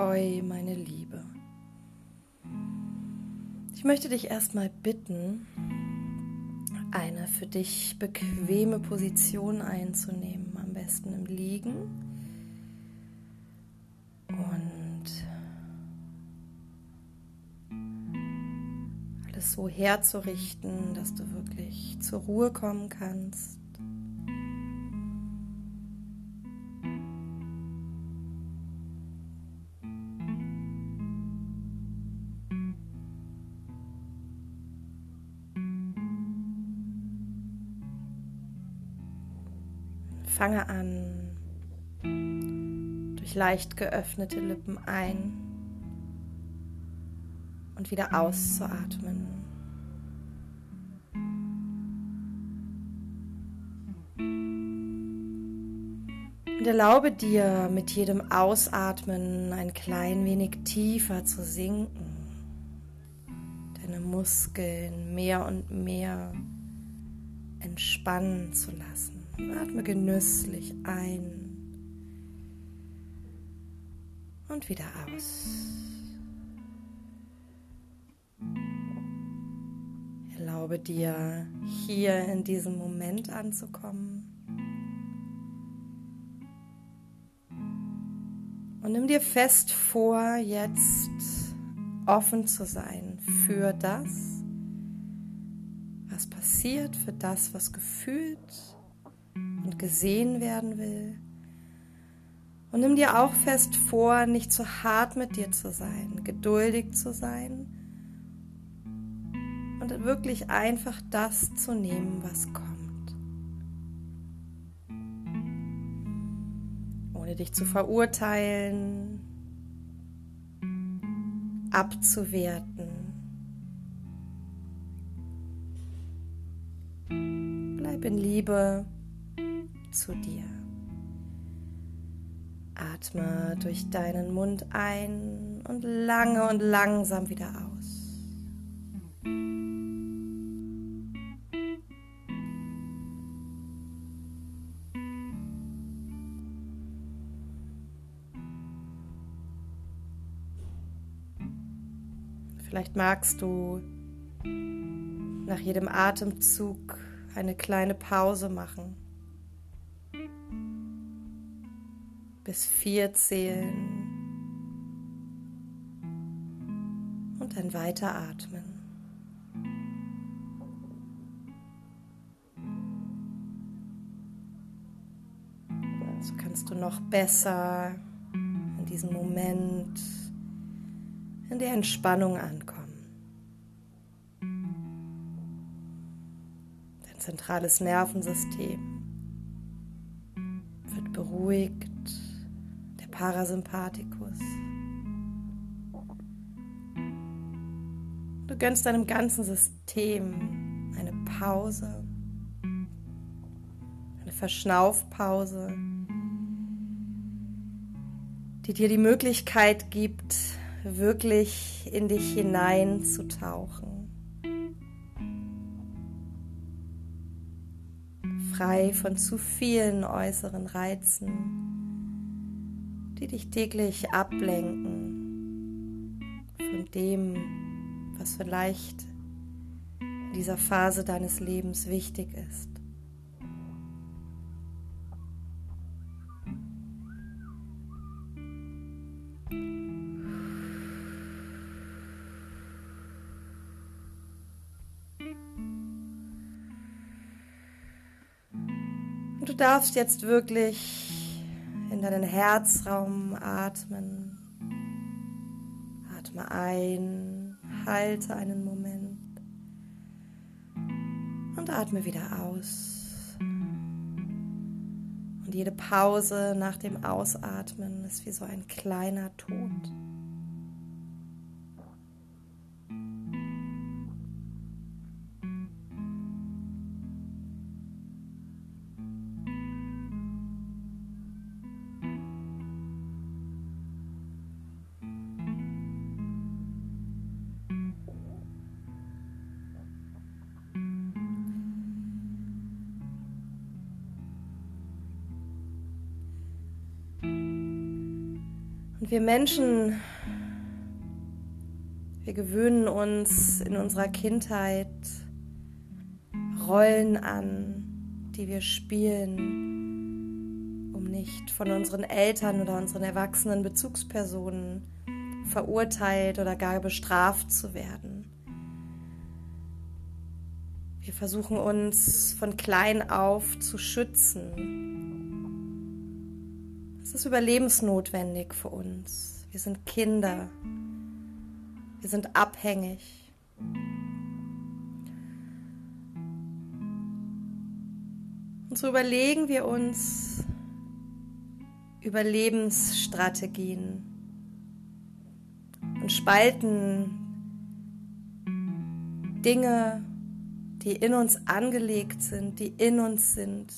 Ahoi, meine Liebe. Ich möchte dich erstmal bitten, eine für dich bequeme Position einzunehmen, am besten im Liegen. Und alles so herzurichten, dass du wirklich zur Ruhe kommen kannst. Fange an, durch leicht geöffnete Lippen ein und wieder auszuatmen. Und erlaube dir mit jedem Ausatmen ein klein wenig tiefer zu sinken, deine Muskeln mehr und mehr entspannen zu lassen. Atme genüsslich ein und wieder aus. Erlaube dir, hier in diesem Moment anzukommen. Und nimm dir fest vor, jetzt offen zu sein für das, was passiert, für das, was gefühlt und gesehen werden will. Und nimm dir auch fest vor, nicht zu hart mit dir zu sein, geduldig zu sein und wirklich einfach das zu nehmen, was kommt. Ohne dich zu verurteilen, abzuwerten. Bleib in Liebe zu dir. Atme durch deinen Mund ein und lange und langsam wieder aus. Vielleicht magst du nach jedem Atemzug eine kleine Pause machen bis vier zählen und dann weiter atmen. So kannst du noch besser in diesem Moment in der Entspannung ankommen. Dein zentrales Nervensystem wird beruhigt Parasympathikus. Du gönnst deinem ganzen System eine Pause, eine Verschnaufpause, die dir die Möglichkeit gibt, wirklich in dich hineinzutauchen. Frei von zu vielen äußeren Reizen die dich täglich ablenken von dem, was vielleicht in dieser Phase deines Lebens wichtig ist. Und du darfst jetzt wirklich in deinen Herzraum atmen. Atme ein, halte einen Moment und atme wieder aus. Und jede Pause nach dem Ausatmen ist wie so ein kleiner Tod. Wir Menschen, wir gewöhnen uns in unserer Kindheit Rollen an, die wir spielen, um nicht von unseren Eltern oder unseren erwachsenen Bezugspersonen verurteilt oder gar bestraft zu werden. Wir versuchen uns von klein auf zu schützen. Das ist überlebensnotwendig für uns. Wir sind Kinder. Wir sind abhängig. Und so überlegen wir uns Überlebensstrategien und spalten Dinge, die in uns angelegt sind, die in uns sind,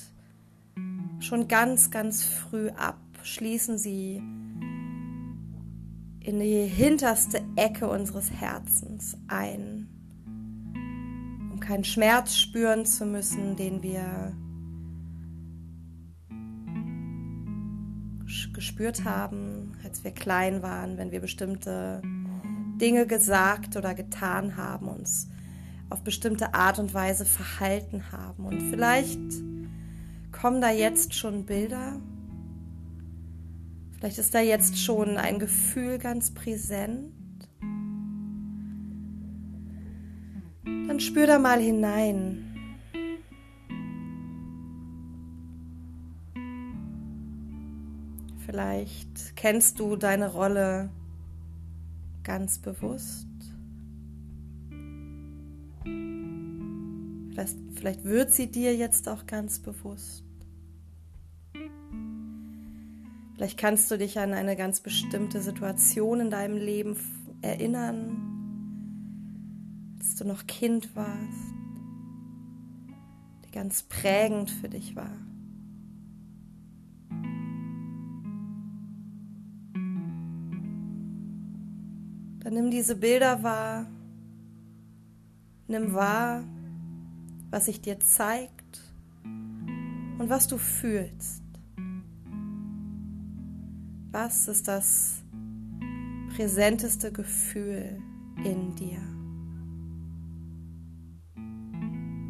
schon ganz, ganz früh ab, schließen sie in die hinterste Ecke unseres Herzens ein, um keinen Schmerz spüren zu müssen, den wir gespürt haben, als wir klein waren, wenn wir bestimmte Dinge gesagt oder getan haben, uns auf bestimmte Art und Weise verhalten haben. Und vielleicht kommen da jetzt schon Bilder, vielleicht ist da jetzt schon ein Gefühl ganz präsent. Dann spür da mal hinein. Vielleicht kennst du deine Rolle ganz bewusst. Vielleicht, wird sie dir jetzt auch ganz bewusst. Vielleicht kannst du dich an eine ganz bestimmte Situation in deinem Leben erinnern, als du noch Kind warst, die ganz prägend für dich war. Dann nimm diese Bilder wahr. Nimm wahr, was sich dir zeigt und was du fühlst. Was ist das präsenteste Gefühl in dir?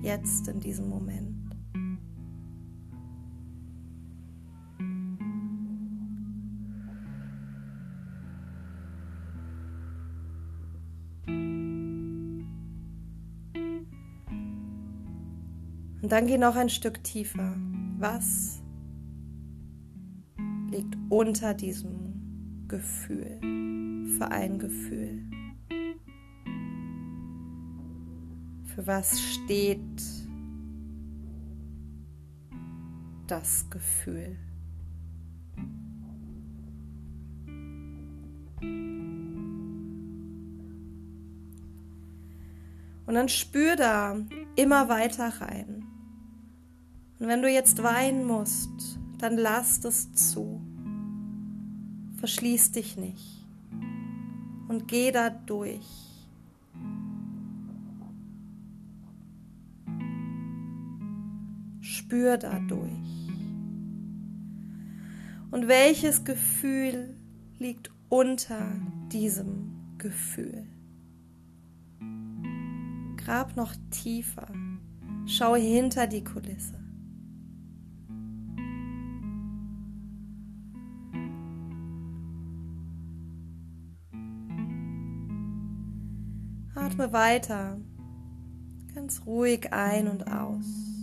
Jetzt in diesem Moment. Und dann geh noch ein Stück tiefer. Was unter diesem Gefühl für ein Gefühl? Für was steht das Gefühl? Und dann spür da immer weiter rein. Und wenn du jetzt weinen musst, dann lass es zu. Verschließ dich nicht und geh da durch. Spür da durch. Und welches Gefühl liegt unter diesem Gefühl? Grab noch tiefer. Schau hinter die Kulisse. Atme weiter, ganz ruhig ein und aus.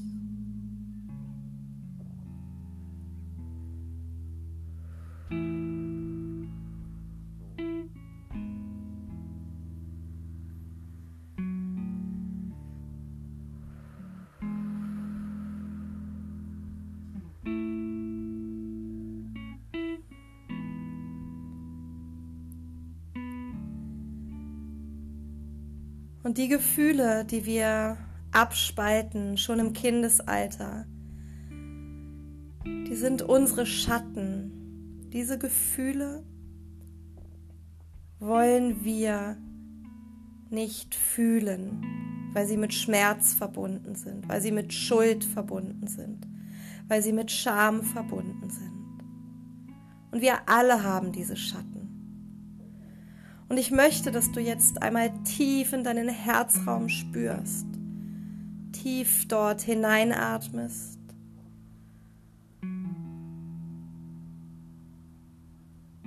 Und die Gefühle, die wir abspalten, schon im Kindesalter, die sind unsere Schatten. Diese Gefühle wollen wir nicht fühlen, weil sie mit Schmerz verbunden sind, weil sie mit Schuld verbunden sind, weil sie mit Scham verbunden sind. Und wir alle haben diese Schatten. Und ich möchte, dass du jetzt einmal tief in deinen Herzraum spürst, tief dort hineinatmest.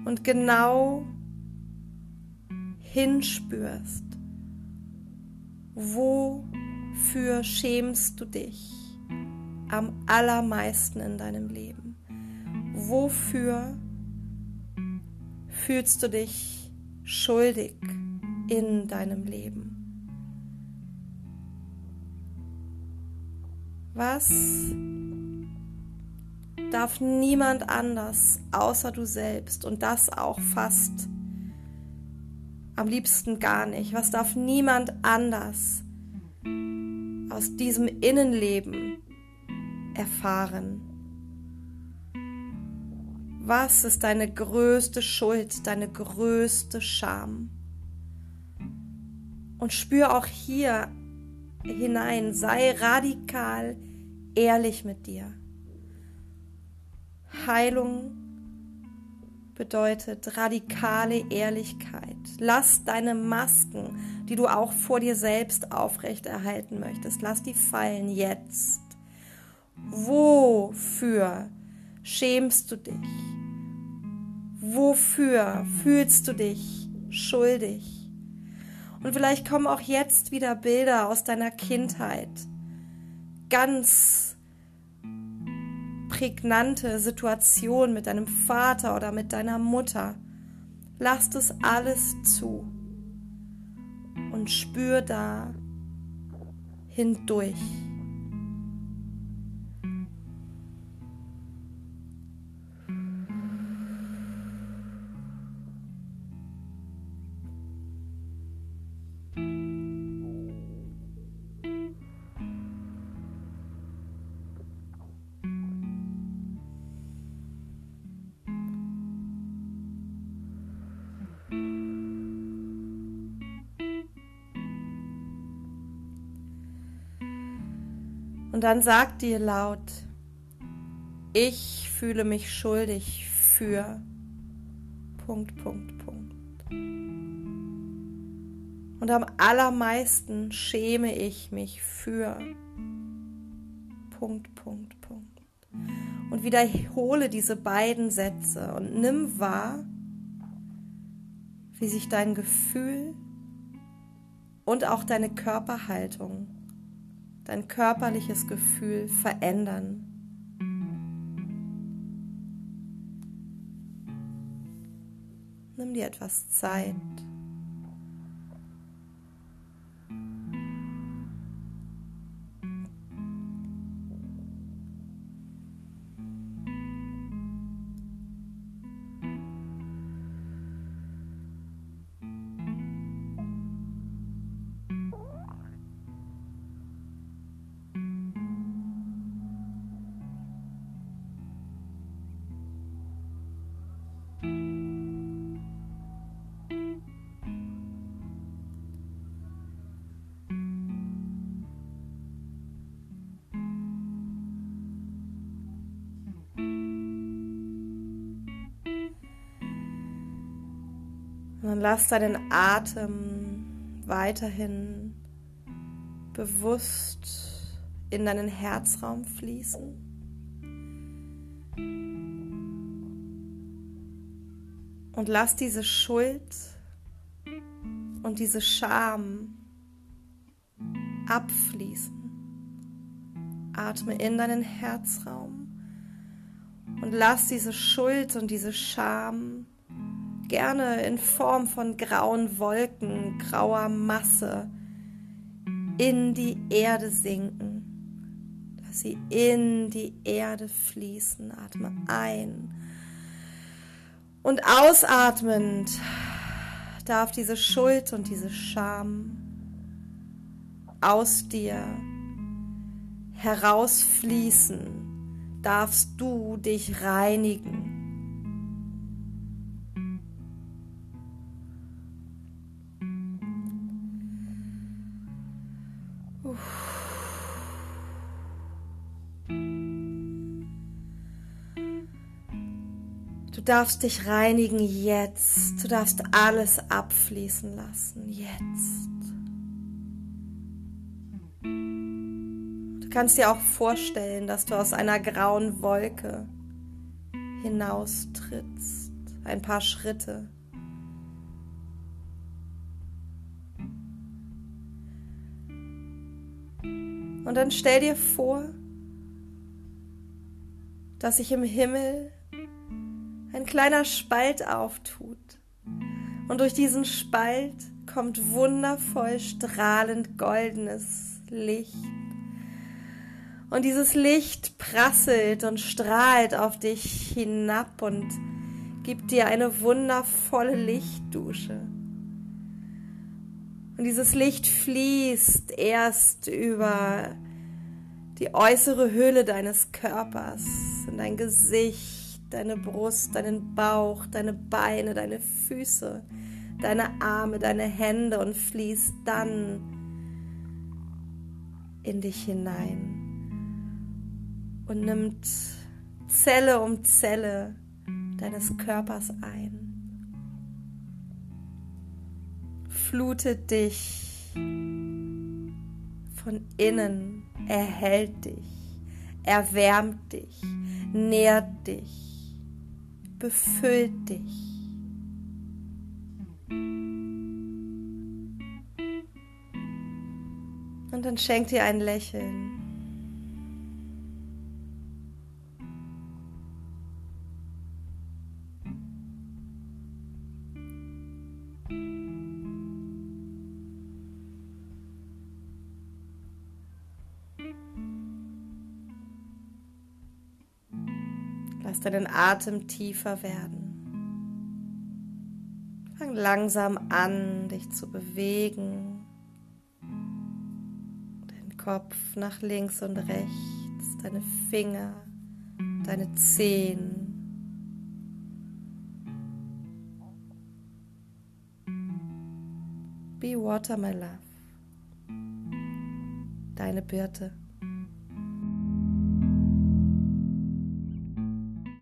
Und genau hinspürst, wofür schämst du dich am allermeisten in deinem Leben? Wofür fühlst du dich schuldig in deinem Leben? Was darf niemand anders außer du selbst und das auch fast am liebsten gar nicht. Was darf niemand anders aus diesem Innenleben erfahren? Was ist deine größte Schuld, deine größte Scham? Und spür auch hier hinein, sei radikal ehrlich mit dir. Heilung bedeutet radikale Ehrlichkeit. Lass deine Masken, die du auch vor dir selbst aufrechterhalten möchtest, lass die fallen jetzt. Wofür schämst du dich? Wofür fühlst du dich schuldig? Und vielleicht kommen auch jetzt wieder Bilder aus deiner Kindheit. Ganz prägnante Situation mit deinem Vater oder mit deiner Mutter. Lass das alles zu und spür da hindurch. Und dann sag dir laut, ich fühle mich schuldig für Punkt, Punkt, Punkt. Und am allermeisten schäme ich mich für Punkt, Punkt, Punkt. Und wiederhole diese beiden Sätze und nimm wahr, wie sich dein Gefühl und auch deine Körperhaltung dein körperliches Gefühl verändern. Nimm dir etwas Zeit. Dann lass deinen Atem weiterhin bewusst in deinen Herzraum fließen. Und lass diese Schuld und diese Scham abfließen. Atme in deinen Herzraum und lass diese Schuld und diese Scham gerne in Form von grauen Wolken, grauer Masse in die Erde sinken. Lass sie in die Erde fließen. Atme ein. Und ausatmend darf diese Schuld und diese Scham aus dir herausfließen. Darfst du dich reinigen Du darfst dich reinigen jetzt. Du darfst alles abfließen lassen jetzt. Du kannst dir auch vorstellen, dass du aus einer grauen Wolke hinaustrittst. Ein paar Schritte. Und dann stell dir vor, dass sich im Himmel ein kleiner Spalt auftut. Und durch diesen Spalt kommt wundervoll strahlend goldenes Licht. Und dieses Licht prasselt und strahlt auf dich hinab und gibt dir eine wundervolle Lichtdusche. Und dieses Licht fließt erst über die äußere Hülle deines Körpers, in dein Gesicht, deine Brust, deinen Bauch, deine Beine, deine Füße, deine Arme, deine Hände und fließt dann in dich hinein und nimmt Zelle um Zelle deines Körpers ein. Flutet dich von innen erhält dich, erwärmt dich, nährt dich, befüllt dich. Und dann schenkt dir ein Lächeln. Lass deinen Atem tiefer werden. Fang langsam an, dich zu bewegen. Dein Kopf nach links und rechts, deine Finger, deine Zehen. Be water, my love. Deine Birte.